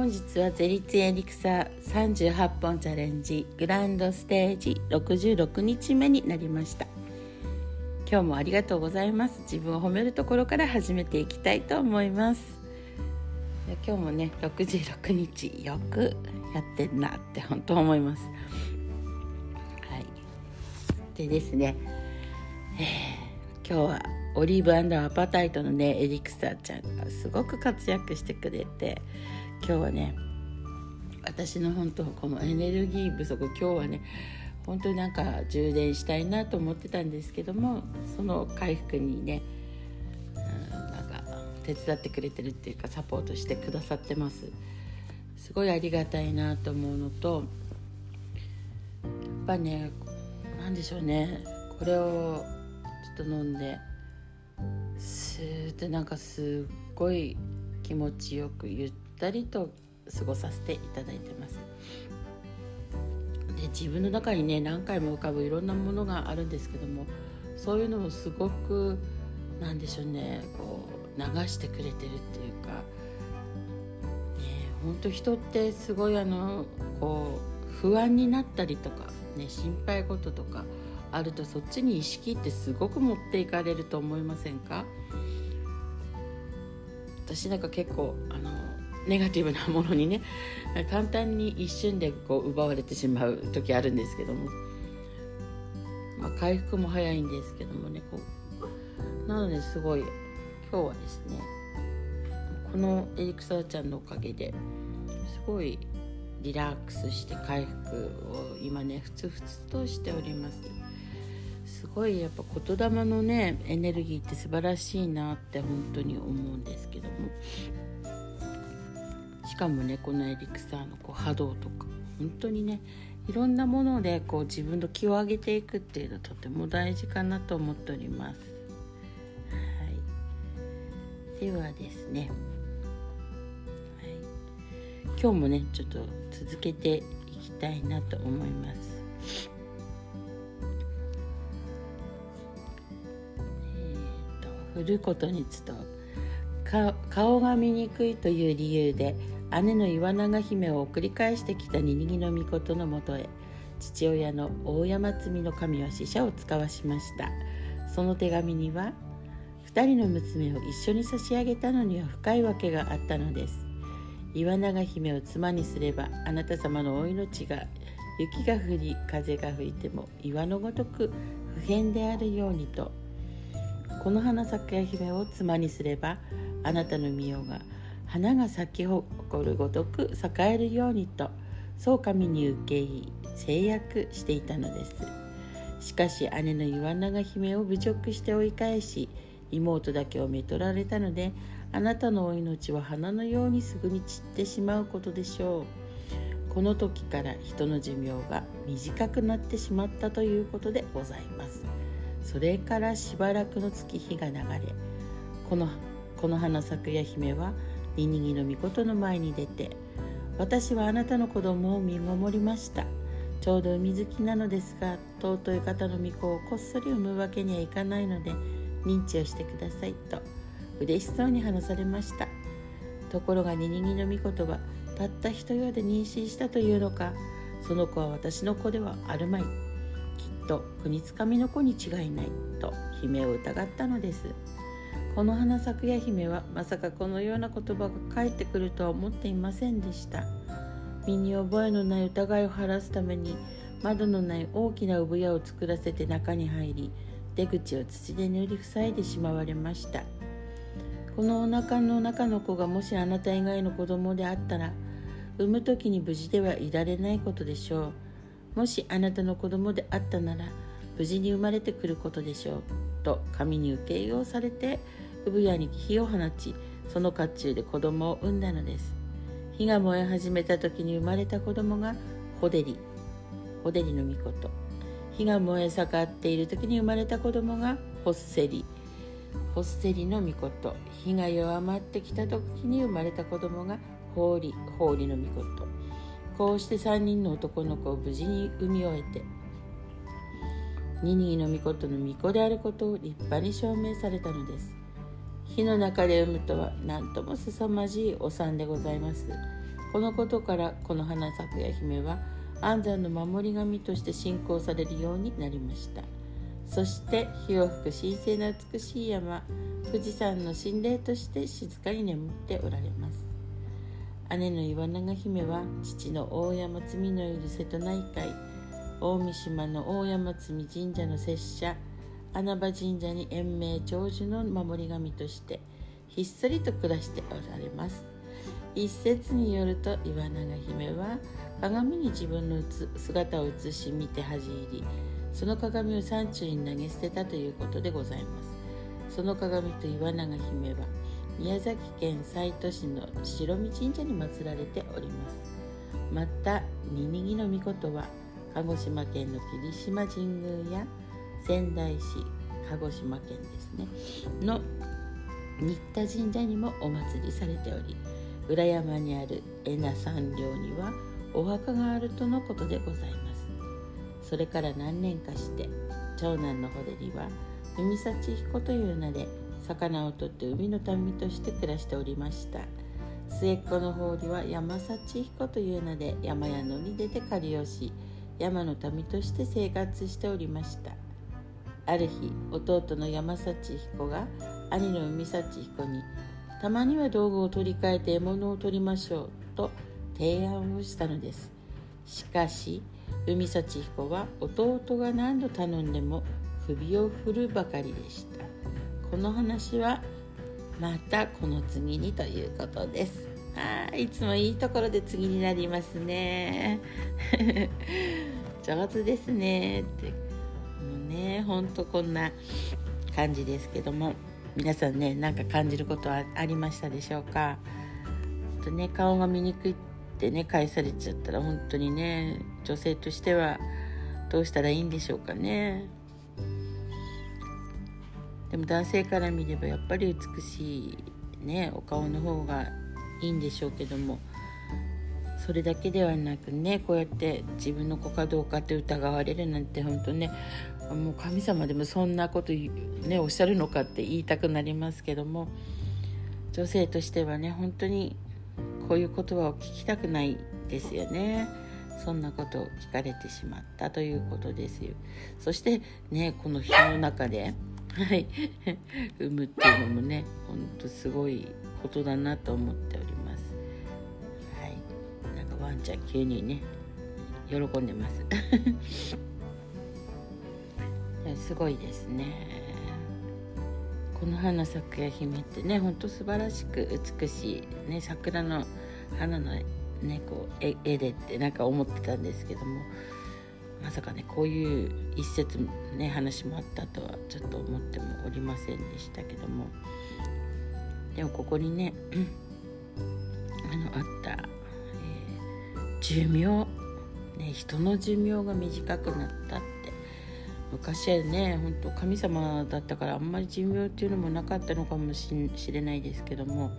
本日はゼリツエリクサ38本チャレンジグランドステージ66日目になりました。今日もありがとうございます。自分を褒めるところから始めていきたいと思います。今日もね66日よくやってんなって本当思います。はい。でですね、えー、今日はオリーブアパタイトのねエリクサーちゃんがすごく活躍してくれて今日はね私の本当このエネルギー不足今日はね本当になんか充電したいなと思ってたんですけどもその回復にね、うん、なんか手伝ってくれてるっていうかサポートしてくださってます。すごいありがたいなと思うのとやっぱね何でしょうね。これをちょっと飲んでスーッてなんかすっごい気持ちよくゆったりと過ごさせていただいてます。で自分の中にね何回も浮かぶいろんなものがあるんですけどもそういうのもすごくなんでしょうねこう流してくれてるっていうかね本当人ってすごいあのこう不安になったりとか、ね、心配事とかあるとそっちに意識ってすごく持っていかれると思いませんか？私なんか結構あのネガティブなものにね簡単に一瞬でこう奪われてしまう時あるんですけども、まあ、回復も早いんですけどもねこう。なのですごい今日はですねこのエリクサーちゃんのおかげですごいリラックスして回復を今ねふつふつとしております。すごいやっぱ言霊のねエネルギーって素晴らしいなって本当に思うんですけどもしかもねこのエリクサーのこう波動とか本当にねいろんなものでこう自分の気を上げていくっていうのはとても大事かなと思っております。はい、ではですねはい今日もねちょっと続けていきたいなと思います。振ることにつと顔が見にくいという理由で姉の岩永姫を送り返してきたニニギの御事のもとへ父親の大山積の神は使者を使わしました。その手紙には2人の娘を一緒に差し上げたのには深いわけがあったのです。岩永姫を妻にすればあなた様のお命が雪が降り風が吹いても岩のごとく不変であるようにとこの花咲や姫を妻にすればあなたの御代が花が咲き誇るごとく栄えるようにとそう神に受け入り制約していたのです。しかし姉の岩永姫を侮辱して追い返し妹だけをめとられたのであなたのお命は花のようにすぐに散ってしまうことでしょう。この時から人の寿命が短くなってしまったということでございます。それからしばらくの月日が流れこのこの花咲くや姫はニニギの御事の前に出て私はあなたの子供を身ごもりました。ちょうど海好きなのですが尊い方の御子をこっそり産むわけにはいかないので認知をしてくださいと嬉しそうに話されました。ところがニニギの御事はたった一夜で妊娠したというのかその子は私の子ではあるまい。と国つかみの子に違いないと姫を疑ったのです。この花咲夜姫はまさかこのような言葉が返ってくるとは思っていませんでした。身に覚えのない疑いを晴らすために窓のない大きな産屋を作らせて中に入り出口を土で塗り塞いでしまわれました。このお腹の中の子がもしあなた以外の子供であったら産む時に無事ではいられないことでしょう。もしあなたの子供であったなら無事に生まれてくることでしょう。と神に受け入れをされて産屋に火を放ちその甲冑で子供を産んだのです。火が燃え始めた時に生まれた子供がホデリホデリの御事。火が燃え盛っている時に生まれた子供がホッセリ。ホッセリの御事。火が弱まってきた時に生まれた子供がホーリホーリの御事。こうして3人の男の子を無事に産み終えてニニーの御事の御子であることを立派に証明されたのです。火の中で産むとは何とも凄まじいお産でございます。このことからこの花咲夜姫は安産の守り神として信仰されるようになりました。そして火を吹く神聖な美しい山富士山の神霊として静かに眠っておられます。姉の岩永姫は父の大山積のいる瀬戸内海大三島の大山積神社の拙者穴場神社に延命長寿の守り神としてひっそりと暮らしておられます。一説によると岩永姫は鏡に自分の姿を映し見て恥じ入りその鏡を山中に投げ捨てたということでございます。その鏡と岩永姫は宮崎県西都市の白見神社に祀られております。またニニギの御事は鹿児島県の霧島神宮や仙台市鹿児島県ですね。の新田神社にもお祭りされており裏山にある恵那山陵にはお墓があるとのことでございます。それから何年かして長男のホデリは海幸彦という名で魚を取って海の民として暮らしておりました。末っ子の法理は山幸彦という名で山や野に出て狩りをし山の民として生活しておりました。ある日弟の山幸彦が兄の海幸彦にたまには道具を取り替えて獲物を取りましょうと提案をしたのです。しかし海幸彦は弟が何度頼んでも首を振るばかりでした。この話はまたこの次にということです。あいつもいいところで次になりますね。上手ですねって。もうねほんとこんな感じですけども。皆さんねなんか感じることはありましたでしょうか？とね顔が見にくいってね返されちゃったら本当にね女性としてはどうしたらいいんでしょうかね。でも男性から見ればやっぱり美しいねお顔の方がいいんでしょうけどもそれだけではなくねこうやって自分の子かどうかって疑われるなんて本当ねもう神様でもそんなことねおっしゃるのかって言いたくなりますけども女性としてはね本当にこういう言葉を聞きたくないですよね。そんなことを聞かれてしまったということですよ。そしてねこの日の中ではい。産むっていうのもねほんとすごいことだなと思っております。はい。なんかワンちゃん急にね喜んでます。すごいですね。この花咲くや姫ってねほんと素晴らしく美しい、ね、桜の花の、ね、こう絵でってなんか思ってたんですけどもまさかねこういう一節ね話もあったとはちょっと思ってもおりませんでしたけども。でもここにね あのあった、えー、寿命ね人の寿命が短くなったって。昔はね本当神様だったからあんまり寿命っていうのもなかったのかもしれないですけども。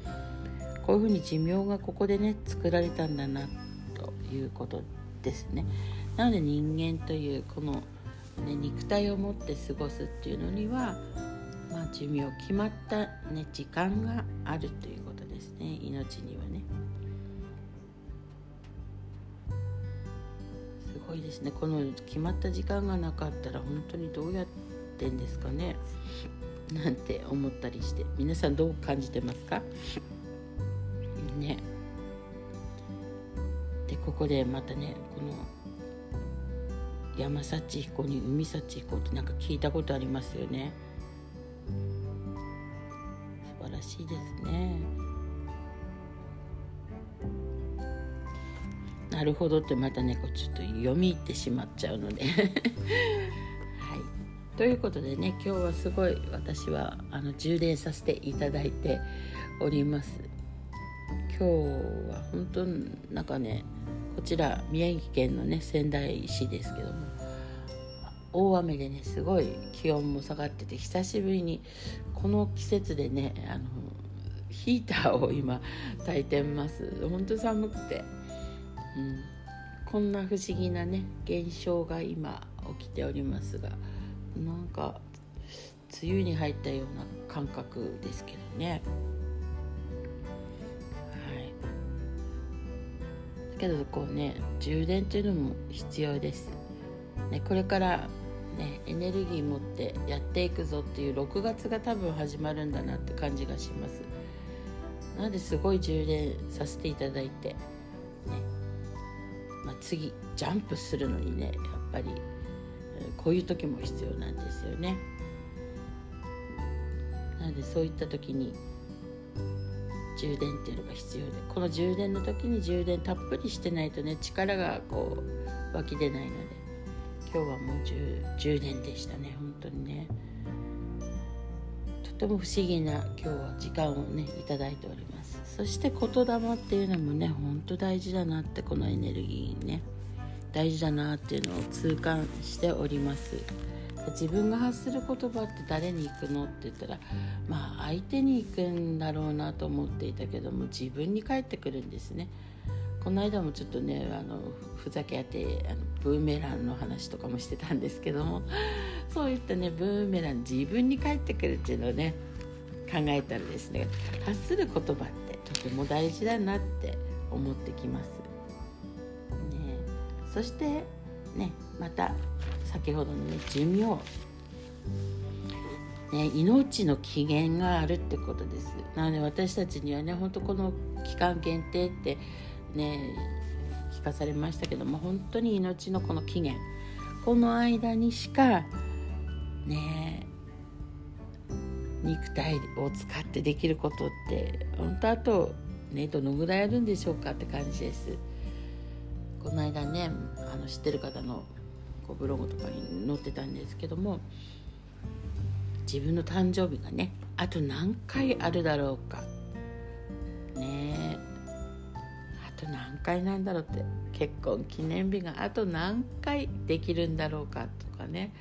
こういうふうに寿命がここでね作られたんだなということですね。なので人間というこの、ね、肉体を持って過ごすっていうのには、まあ、寿命決まった、ね、時間があるということですね。命にはね。すごいですね。この決まった時間がなかったら本当にどうやってんですかね。なんて思ったりして。皆さんどう感じてますか？ね。でここでまたねこの山幸彦に海幸彦ってなんか聞いたことありますよね。素晴らしいですね。なるほどってまたねこうちょっと読み入ってしまっちゃうので。はい。ということでね今日はすごい私はあの充電させていただいております。今日は本当なんかねこちら宮城県のね仙台市ですけども大雨でねすごい気温も下がってて久しぶりにこの季節でねあのヒーターを今炊いてます。本当寒くて。うん、こんな不思議なね現象が今起きておりますがなんか梅雨に入ったような感覚ですけどね。けどこうね充電っていうのも必要です、ね、これからねエネルギー持ってやっていくぞっていう6月が多分始まるんだなって感じがします。なのですごい充電させていただいてね、まあ、次ジャンプするのにねやっぱりこういう時も必要なんですよね。なのでそういった時に充電っていうのが必要でこの充電の時に充電たっぷりしてないとね力がこう湧き出ないので今日はもう充電でしたね本当にね。とても不思議な今日は時間をねいただいております。そして言霊っていうのもね本当大事だなってこのエネルギーにね大事だなっていうのを痛感しております。自分が発する言葉って誰に行くのって言ったらまあ相手に行くんだろうなと思っていたけども自分に返ってくるんですねこの間もちょっとねあのふざけ合ってあのブーメランの話とかもしてたんですけども そういったねブーメラン自分に返ってくるっていうのをね考えたらですね発する言葉ってとても大事だなって思ってきます。ね、そしてねまた先ほどのね寿命。ね、命の起源があるってことです。なので私たちにはね本当この期間限定ってね聞かされましたけども本当に命のこの起源。この間にしかね肉体を使ってできることって本当あとねどのぐらいあるんでしょうかって感じです。この間ねあの知ってる方のこうブログとかに載ってたんですけども自分の誕生日がねあと何回あるだろうか。ね。あと何回なんだろうって結婚記念日があと何回できるんだろうかとかね。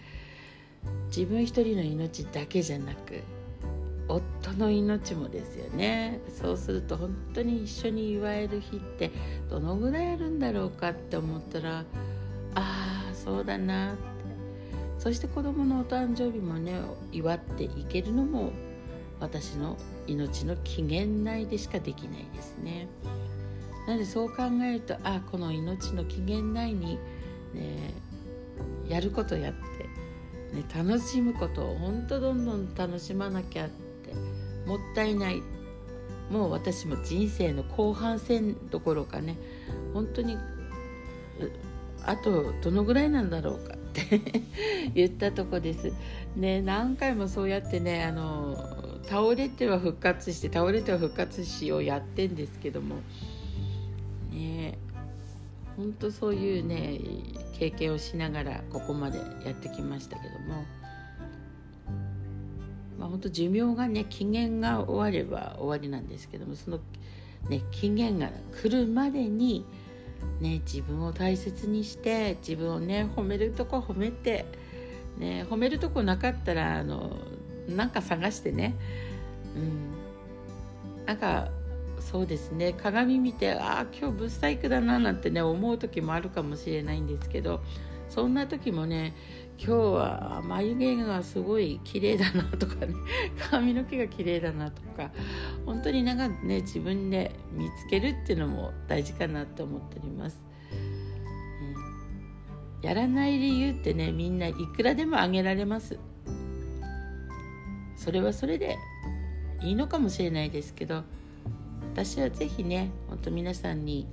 自分一人の命だけじゃなく夫の命もですよね。そうすると本当に一緒に祝える日ってどのぐらいあるんだろうかって思ったらああそうだなって。そして子供のお誕生日もね祝っていけるのも私の命の期限内でしかできないですね。なのでそう考えるとあこの命の期限内にねやることやって、ね、楽しむことを本当どんどん楽しまなきゃってもったいない。もう私も人生の後半戦どころかね本当にあとどのぐらいなんだろうかって 言ったとこです。ね何回もそうやってねあの倒れては復活して倒れては復活しをやってんですけどもね本当そういうね経験をしながらここまでやってきましたけども。まあ、本当寿命がね期限が終われば終わりなんですけどもその、ね、期限が来るまでに、ね、自分を大切にして自分をね褒めるとこ褒めて、ね、褒めるとこなかったらあのなんか探してね、うん、なんかそうですね。鏡見てああ今日ブサイクだななんてね思う時もあるかもしれないんですけどそんな時もね今日は眉毛がすごい綺麗だなとかね 髪の毛が綺麗だなとか本当になんかね自分で見つけるっていうのも大事かなって思っております、うん、やらない理由ってねみんないくらでも挙げられます。それはそれでいいのかもしれないですけど私は是非ね本当皆さんに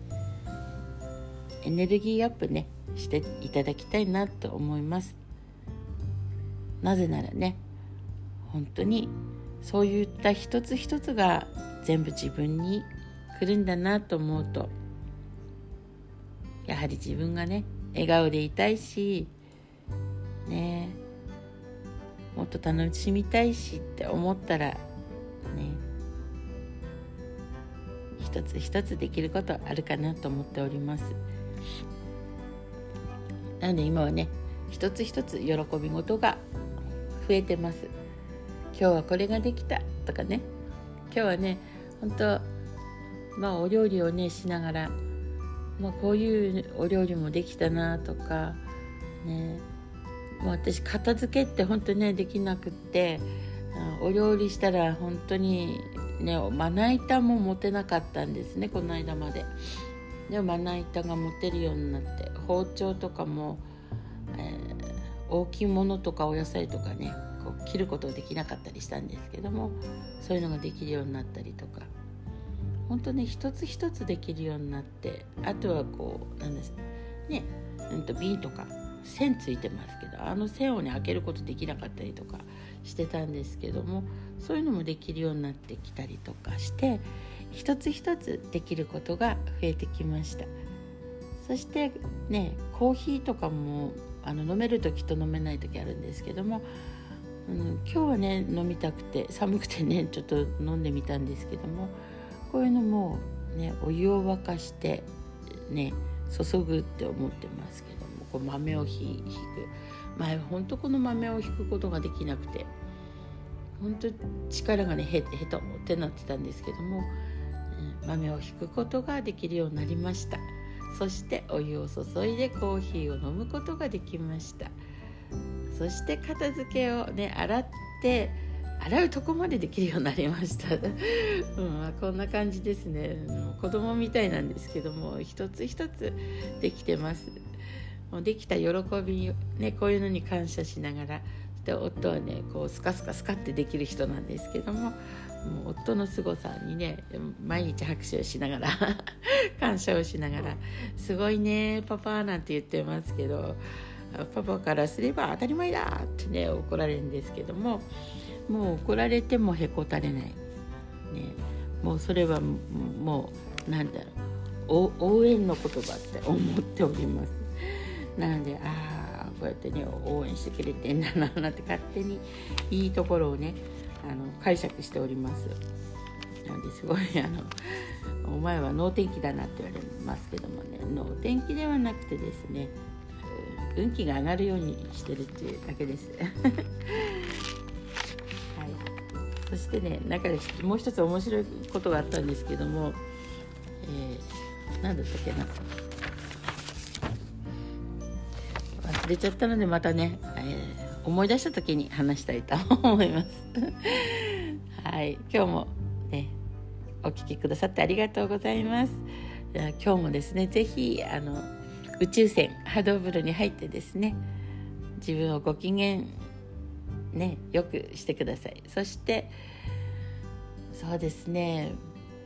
エネルギーアップねしていただきたいなと思います。なぜならね本当にそういった一つ一つが全部自分に来るんだなと思うとやはり自分がね笑顔でいたいしねもっと楽しみたいしって思ったらね一つ一つできることあるかなと思っております。なので今はね一つ一つ喜び事が増えてます。今日はこれができたとかね。今日はね本当まあお料理をねしながら、まあ、こういうお料理もできたなとかね。もう私片付けって本当ねできなくってお料理したら本当にねまな板も持てなかったんですねこの間まで。でまな板が持てるようになって包丁とかも、えー、大きいものとかお野菜とかねこう切ることできなかったりしたんですけどもそういうのができるようになったりとか。本当ね一つ一つできるようになってあとはこうなんですね、うん、と瓶とか線ついてますけどあの線をね開けることできなかったりとかしてたんですけどもそういうのもできるようになってきたりとかして一つ一つできることが増えてきました。そしてねコーヒーとかもあの飲める時と飲めない時あるんですけども、うん、今日はね飲みたくて寒くてね ちょっと飲んでみたんですけどもこういうのもねお湯を沸かしてね注ぐって思ってますけどもこう豆をひく。前は本当この豆をひくことができなくて本当力がねへへとってなってたんですけども豆をひくことができるようになりました。そしてお湯を注いでコーヒーを飲むことができました。そして片付けをね洗って洗うとこまでできるようになりました、うんこんな感じですね。子供みたいなんですけども一つ一つできてます。もうできた喜びねこういうのに感謝しながらで夫はねこうスカスカスカってできる人なんですけどももう夫の凄さにね毎日拍手をしながら 感謝をしながら「すごいねパパ」なんて言ってますけどパパからすれば当たり前だってね怒られるんですけどももう怒られてもへこたれない、ね、もうそれはもうなんだろう応援の言葉って思っております。なのであこうやってね応援してくれてんだななんて勝手にいいところをねあの解釈しております。なんですごいあのお前は能天気だなって言われますけどもね能天気ではなくてですね運気が上がるようにしてるっていうだけです。はい。そしてね中でもう一つ面白いことがあったんですけども、えー、何だったっけな。忘れちゃったのでまたね、えー思い出した時に話したいと思います。はい。今日もねお聞きくださってありがとうございます。今日もですね是非あの宇宙船波動風呂に入ってですね自分をご機嫌ねよくしてください。そしてそうですね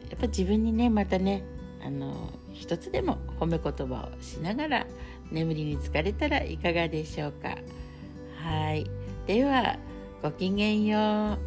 やっぱ自分にねまたねあの一つでも褒め言葉をしながら眠りに疲れたらいかがでしょうか？はい。ではごきげんよう。